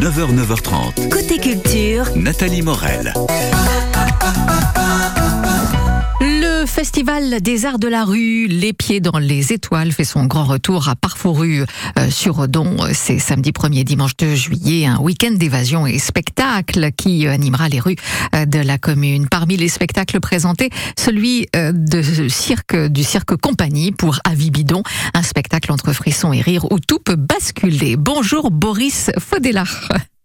9h, 9h30. Côté culture, Nathalie Morel. Festival des Arts de la Rue, Les Pieds dans les Étoiles, fait son grand retour à Parfouru euh, sur Odon. C'est samedi 1er dimanche 2 juillet, un week-end d'évasion et spectacle qui euh, animera les rues euh, de la commune. Parmi les spectacles présentés, celui euh, de cirque, du cirque Compagnie pour Avis Bidon, un spectacle entre frissons et rires où tout peut basculer. Bonjour Boris Faudela.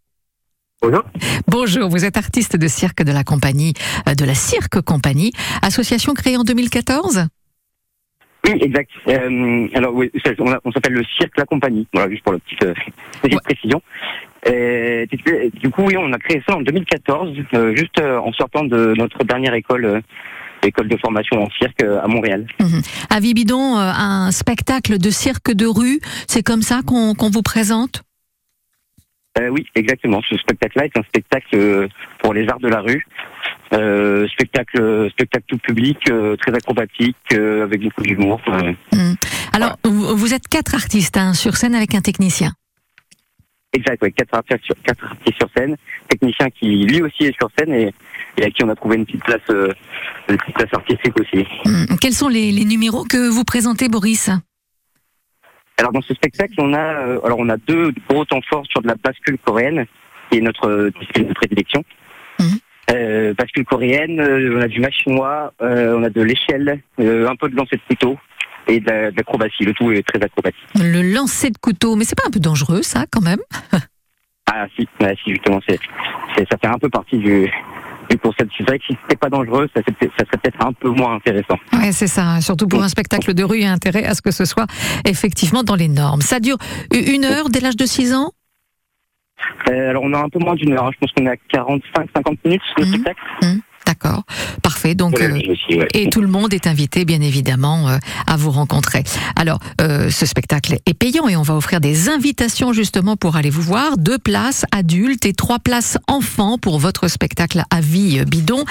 Bonjour. Bonjour, vous êtes artiste de cirque de la compagnie, euh, de la Cirque Compagnie, association créée en 2014 Oui, exact. Euh, alors, oui, on, s'appelle le Cirque La Compagnie. Voilà, juste pour la petite, euh, petite Ouais. précision. Euh, du- coup, oui, on a créé ça en 2014, euh, juste euh, en sortant de notre dernière école, euh, école de formation en cirque à Montréal. Avis Bidon, euh, un spectacle de cirque de rue, c'est comme ça qu'on qu'on vous présente? Euh, oui, exactement. Ce spectacle-là est un spectacle euh, pour les arts de la rue. Euh, spectacle, spectacle tout public, euh, très acrobatique, euh, avec beaucoup d'humour. euh. Hmm. Alors, vous vous êtes quatre artistes hein, sur scène avec un technicien. Exact, ouais, quatre artistes sur, quatre artistes sur scène, technicien qui lui aussi est sur scène et, et à qui on a trouvé une petite place, euh, une petite place artistique aussi. Hmm. Quels sont les, les numéros que vous présentez, Boris? Alors dans ce spectacle, on a, euh, alors on a deux gros temps forts sur de la bascule coréenne, qui est notre euh, discipline de prédilection. Mhm. Euh, bascule coréenne, euh, on a du match chinois, euh, on a de l'échelle, euh, un peu de lancer de couteau et de la- de l'acrobatie. Le tout est très acrobatique. Le lancer de couteau, mais c'est pas un peu dangereux, ça, quand même? Ah si, ouais, si justement, c'est- ça fait un peu partie du, du concept. C'est vrai que si c'était pas dangereux, ça, serait peut-être- ça serait peut-être un peu moins intéressant. Ouais, c'est ça. Surtout pour un spectacle de rue, il y a intérêt à ce que ce soit effectivement dans les normes. Ça dure une heure dès l'âge de 6 ans? Euh, alors on a un peu moins d'une heure, hein. je pense qu'on est à 45-50 minutes le Mhm. spectacle. D'accord. Parfait. Donc, Voilà, euh, aussi, ouais. Et tout le monde est invité, bien évidemment, euh, à vous rencontrer. Alors, euh, ce spectacle est payant et on va offrir des invitations justement pour aller vous voir. Deux places adultes et trois places enfants pour votre spectacle à vie bidon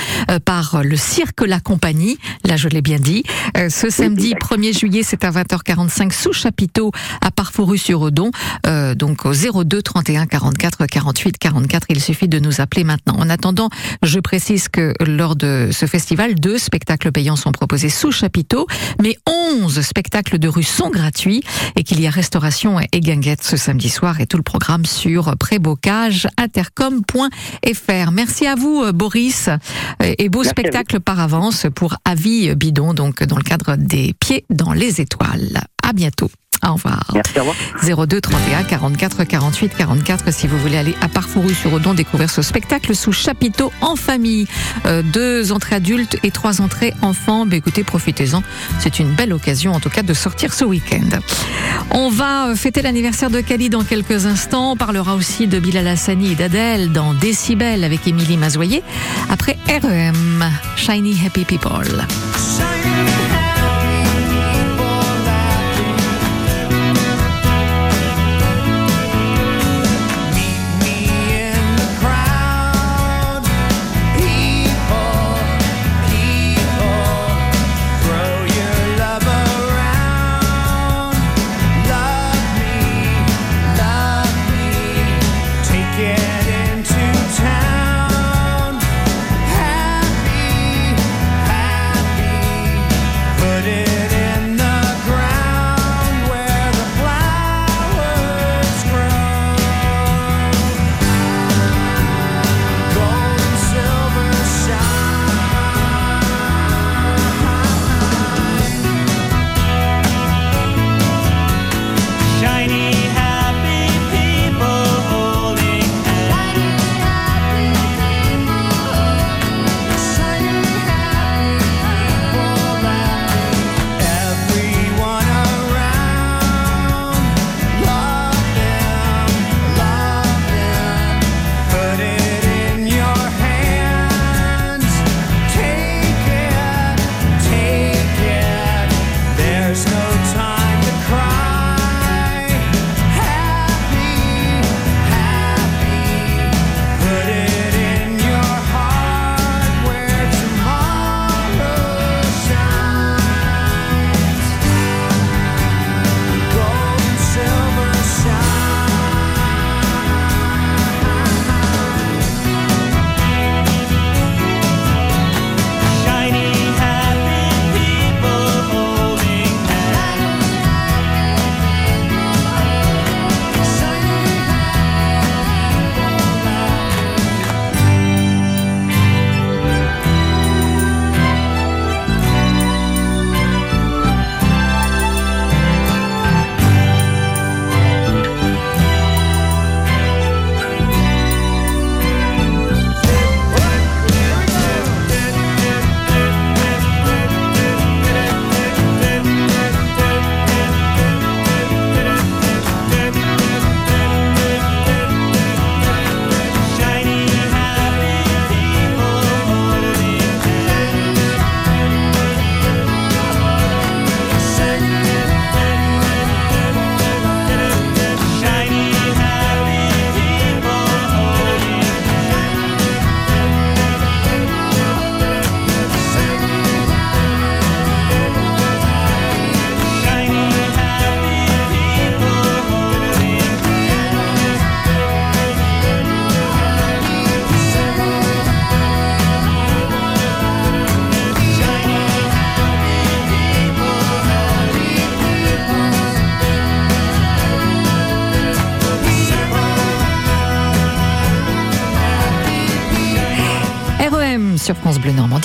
par le Cirque La Compagnie. Là, je l'ai bien dit. Ce samedi exact. 1er juillet, c'est à 20h45 sous chapiteau à Parfouru-sur-Odon. Donc au 02 31 44 48 44. Il suffit de nous appeler maintenant. En attendant, je précise que lors de ce festival, deux spectacles payants sont proposés sous chapiteau, mais 11 spectacles de rue sont gratuits et qu'il y a restauration et guinguette ce samedi soir et tout le programme sur prébocageintercom.fr. Merci à vous, euh, Boris, euh, et beau Merci spectacle par avance pour Avis Bidon, donc dans le cadre des Pieds dans les étoiles. À bientôt. Au revoir. Merci, au revoir. 02 31 44 48 44 si vous voulez aller à Parfouru sur Odon découvrir ce spectacle sous chapiteau en famille. Euh, deux entrées adultes et trois entrées enfants. Ben, écoutez, profitez-en. C'est une belle occasion en tout cas de sortir ce week-end. On va euh, fêter l'anniversaire de Kali dans quelques instants. On parlera aussi de Bilal Hassani et d'Adèle dans Décibel avec Émilie Mazoyer. Après REM, Shiny Happy People.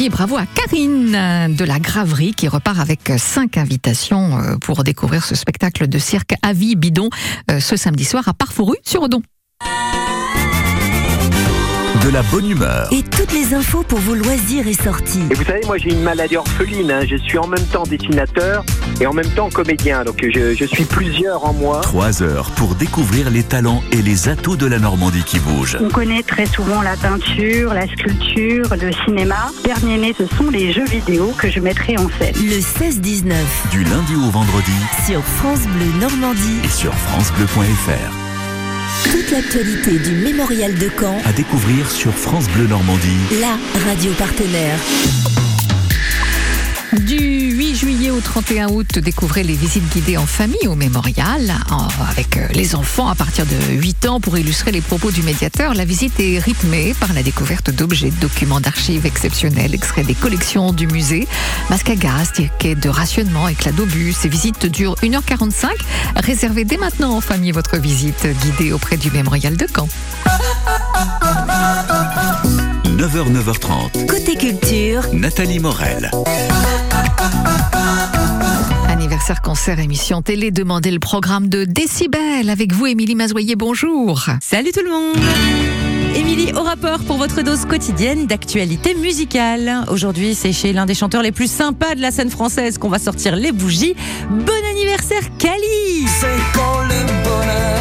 Bravo à Karine de la Graverie qui repart avec cinq invitations euh, pour découvrir ce spectacle de cirque à vie bidon euh, ce samedi soir à Parfouru sur Odon de la bonne humeur. Et toutes les infos pour vos loisirs et sorties. Et vous savez, moi j'ai une maladie orpheline. Hein. Je suis en même temps dessinateur et en même temps comédien. Donc je, je suis plusieurs en moi. Trois heures pour découvrir les talents et les atouts de la Normandie qui bouge. On connaît très souvent la peinture, la sculpture, le cinéma. Dernier né, ce sont les jeux vidéo que je mettrai en scène. Le 16-19. Du lundi au vendredi. Sur France Bleu Normandie. Et sur FranceBleu.fr. Toute l'actualité du mémorial de Caen. À découvrir sur France Bleu Normandie. La radio partenaire. Du 8 juillet au 31 août, découvrez les visites guidées en famille au mémorial avec euh, les enfants à partir de 8 ans pour illustrer les propos du médiateur. La visite est rythmée par la découverte d'objets, de documents d'archives exceptionnels, extraits des collections du musée, masques à gaz, tickets de rationnement, éclats d'obus. Ces visites durent 1h45. Réservez dès maintenant en famille votre visite guidée auprès du mémorial de Caen. 9h, 9h30. Côté culture, Nathalie Morel. Anniversaire concert émission télé, demandez le programme de Décibel avec vous Émilie Mazoyer, bonjour. Salut tout le monde Émilie au rapport pour votre dose quotidienne d'actualité musicale. Aujourd'hui, c'est chez l'un des chanteurs les plus sympas de la scène française qu'on va sortir les bougies. Bon anniversaire Cali C'est quand le bonheur,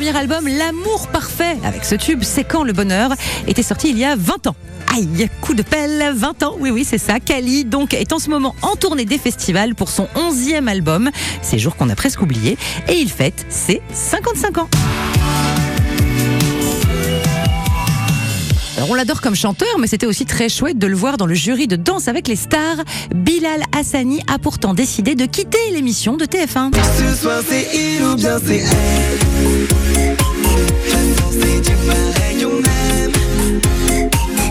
premier album L'amour parfait, avec ce tube C'est quand le bonheur, était sorti il y a 20 ans. Aïe, coup de pelle, 20 ans, oui oui c'est ça. Cali donc est en ce moment en tournée des festivals pour son 11e album, ces jours qu'on a presque oublié, et il fête ses 55 ans. Alors on l'adore comme chanteur, mais c'était aussi très chouette de le voir dans le jury de Danse avec les stars. Bilal Hassani a pourtant décidé de quitter l'émission de TF1. Ce c'est il ou bien c'est elle.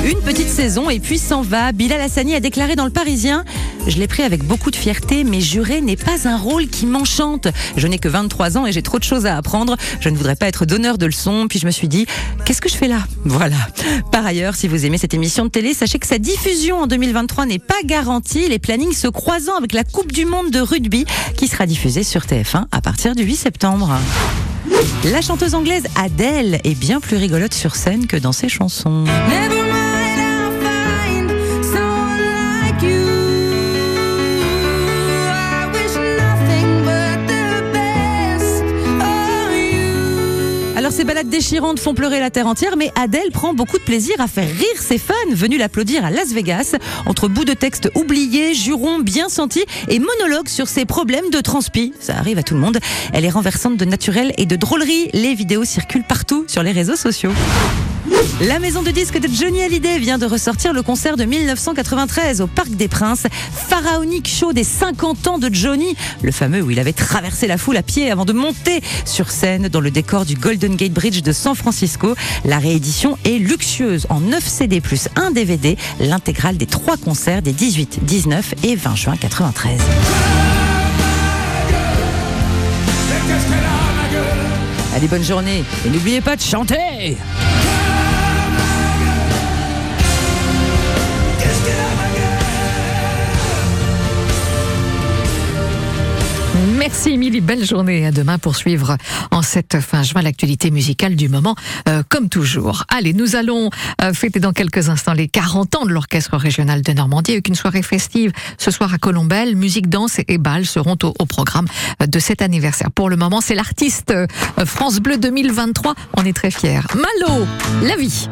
Une petite saison et puis s'en va. Bilal Hassani a déclaré dans le Parisien Je l'ai pris avec beaucoup de fierté, mais jurer n'est pas un rôle qui m'enchante. Je n'ai que 23 ans et j'ai trop de choses à apprendre. Je ne voudrais pas être donneur de leçons. Puis je me suis dit Qu'est-ce que je fais là? Voilà. Par ailleurs, si vous aimez cette émission de télé, sachez que sa diffusion en 2023 n'est pas garantie. Les plannings se croisant avec la Coupe du Monde de rugby qui sera diffusée sur TF1 à partir du 8 septembre. La chanteuse anglaise Adele est bien plus rigolote sur scène que dans ses chansons. Balades déchirantes font pleurer la terre entière, mais Adele prend beaucoup de plaisir à faire rire ses fans venus l'applaudir à Las Vegas, entre bouts de texte oubliés, jurons bien sentis et monologues sur ses problèmes de transpi. Ça arrive à tout le monde. Elle est renversante de naturel et de drôlerie. Les vidéos circulent partout sur les réseaux sociaux. La maison de disques de Johnny Hallyday vient de ressortir le concert de 1993 au Parc des Princes, pharaonique show des 50 ans de Johnny, le fameux où il avait traversé la foule à pied avant de monter sur scène dans le décor du Golden Gate Bridge de San Francisco. La réédition est luxueuse en 9 CD plus 1 DVD, l'intégrale des trois concerts des 18, 19 et 20 juin 93. Allez, bonne journée et n'oubliez pas de chanter Merci Émilie, belle journée. À demain pour suivre en cette fin juin l'actualité musicale du moment, euh, comme toujours. Allez, nous allons euh, fêter dans quelques instants les 40 ans de l'Orchestre régional de Normandie avec une soirée festive ce soir à Colombelle. Musique, danse et bal seront au, au programme euh, de cet anniversaire. Pour le moment, c'est l'artiste France Bleu 2023. On est très fiers. Malo, la vie.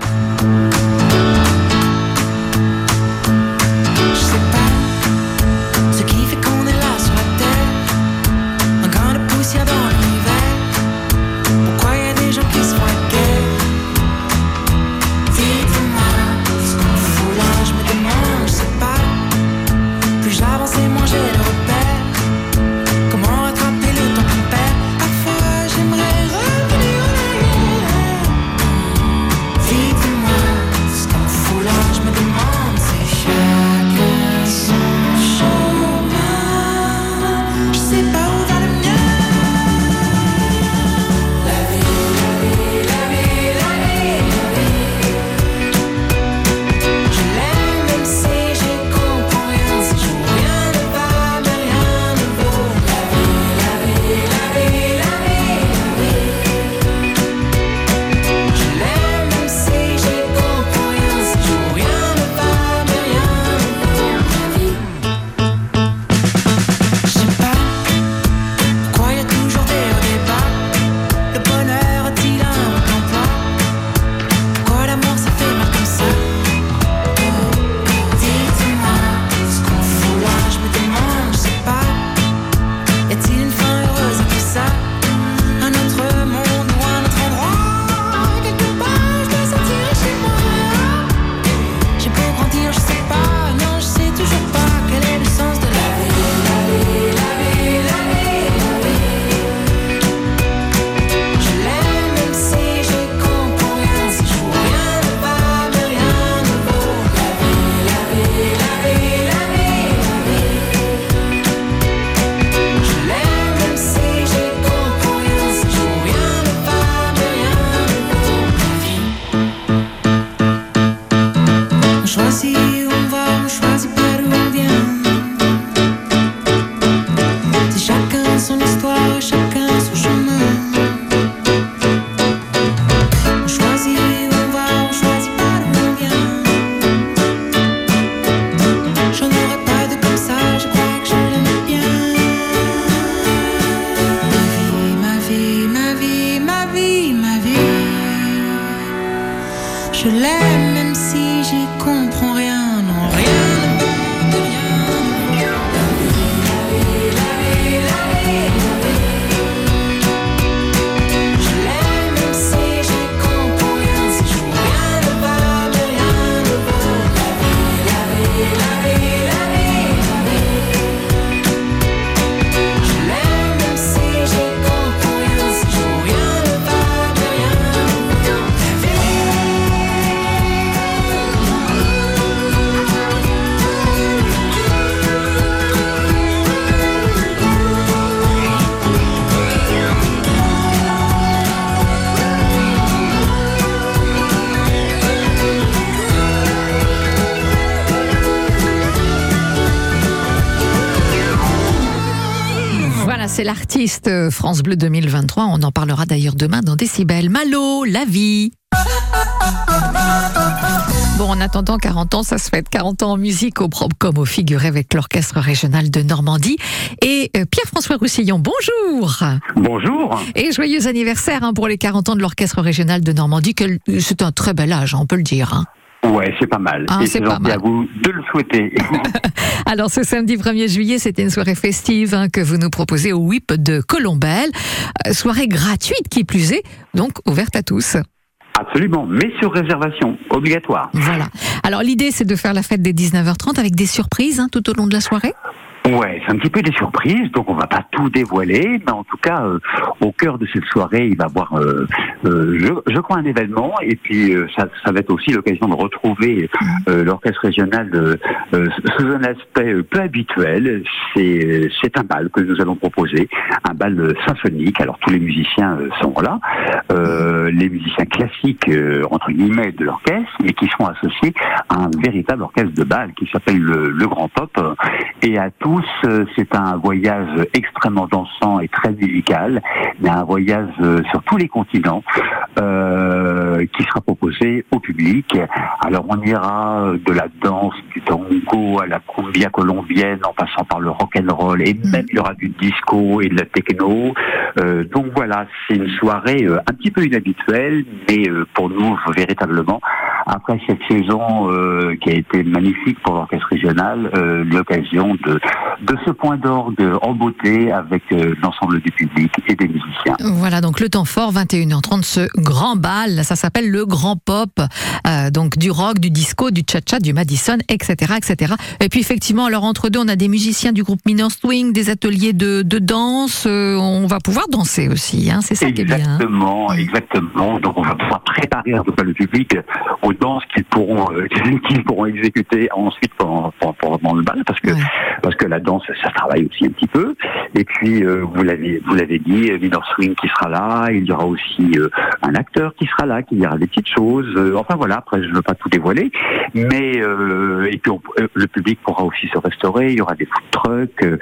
Voilà, c'est l'artiste euh, France Bleu 2023. On en parlera d'ailleurs demain dans Décibel. Malo, la vie. Bon, en attendant 40 ans, ça se fait 40 ans en musique au propre comme au figuré avec l'Orchestre régional de Normandie. Et euh, Pierre-François Roussillon, bonjour Bonjour. Et joyeux anniversaire hein, pour les 40 ans de l'Orchestre régional de Normandie. Quel- C'est un très bel âge, hein, on peut le dire. Ouais, c'est pas mal. Ah, Et c'est pas mal. à vous de le souhaiter. Alors ce samedi 1er juillet, c'était une soirée festive hein, que vous nous proposez au WIP de Colombelle. Euh, soirée gratuite qui plus est, donc ouverte à tous. Absolument, mais sur réservation, obligatoire. Voilà. Alors l'idée c'est de faire la fête dès 19h30 avec des surprises hein, tout au long de la soirée? Ouais, c'est un petit peu des surprises, donc on va pas tout dévoiler, mais en tout cas, euh, au cœur de cette soirée, il va y avoir, euh, euh, je, je crois, un événement, et puis euh, ça, ça va être aussi l'occasion de retrouver euh, l'orchestre régional euh, sous un aspect peu habituel. C'est un bal que nous allons proposer, un bal symphonique. Alors tous les musiciens sont là, les musiciens classiques entre guillemets de l'orchestre, mais qui seront associés à un véritable orchestre de bal qui s'appelle le, le Grand Pop. Et à tous, euh, c'est un voyage extrêmement dansant et très musical. A un voyage euh, sur tous les continents euh, qui sera proposé au public. Alors on ira euh, de la danse, du tango à la cumbia colombienne, en passant par le rock and roll, et même il y aura du disco et de la techno. Euh, donc voilà, c'est une soirée un petit peu inhabituelle, mais pour nous véritablement après cette saison euh, qui a été magnifique pour l'orchestre régional, euh, l'occasion de, de ce point d'orgue en beauté avec euh, l'ensemble du public et des musiciens. Voilà donc le temps fort 21h30 ce grand bal, ça s'appelle le Grand Pop, donc du rock, du disco, du cha-cha, du Madison, etc., etc. Et puis effectivement alors entre deux on a des musiciens du groupe Minor Swing, des ateliers de, de danse, on va pouvoir danser aussi, hein, c'est ça qui est bien. hein. Exactement, exactement. Donc on va pouvoir préparer tout cas le public aux danses qu'ils pourront euh, qu'ils pourront exécuter ensuite pendant, le bal, parce que Ouais. parce que la danse ça travaille aussi un petit peu. Et puis euh, vous l'avez vous l'avez dit, Minor Swing qui sera là, il y aura aussi euh, un acteur qui sera là, qui dira des petites choses. Euh, enfin voilà, après je ne veux pas tout dévoiler, mais euh, et puis on- euh, le public pourra aussi se restaurer. Il y aura des food trucks.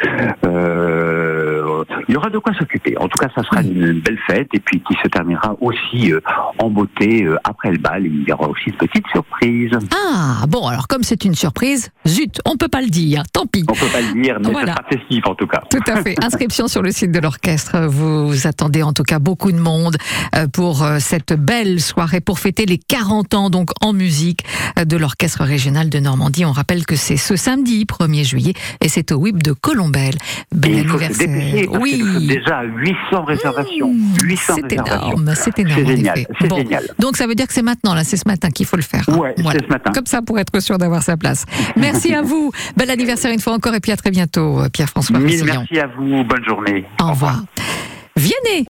il y aura de quoi s'occuper. En tout cas, ça sera une belle fête et puis qui se terminera aussi euh, en beauté euh, après le bal. Il y aura aussi de petites surprises. Ah bon alors comme c'est une surprise, zut, on peut pas le dire, tant pis. On peut pas le dire, mais Voilà. ça sera festif en tout cas. Tout à fait. Inscription sur le site de l'orchestre. Vous attendez en tout cas beaucoup de monde euh, pour euh, cette belle soirée pour fêter les 40 ans donc en musique euh, de l'orchestre régional de Normandie. On rappelle que c'est ce samedi 1er juillet et c'est au WIP de Colombelle. Bel dépêcher anniversaire. sommes Oui. déjà à 800 réservations. 800 C'est énorme, c'est énorme. C'est génial, Bon. génial. Donc ça veut dire que c'est maintenant, là, c'est ce matin qu'il faut le faire. hein. Ouais, ce matin. Comme ça pour être sûr d'avoir sa place. Merci à vous. Bel anniversaire une fois encore et puis à très bientôt, euh, Pierre-François merci à vous. Bonne journée. Au revoir. Viennet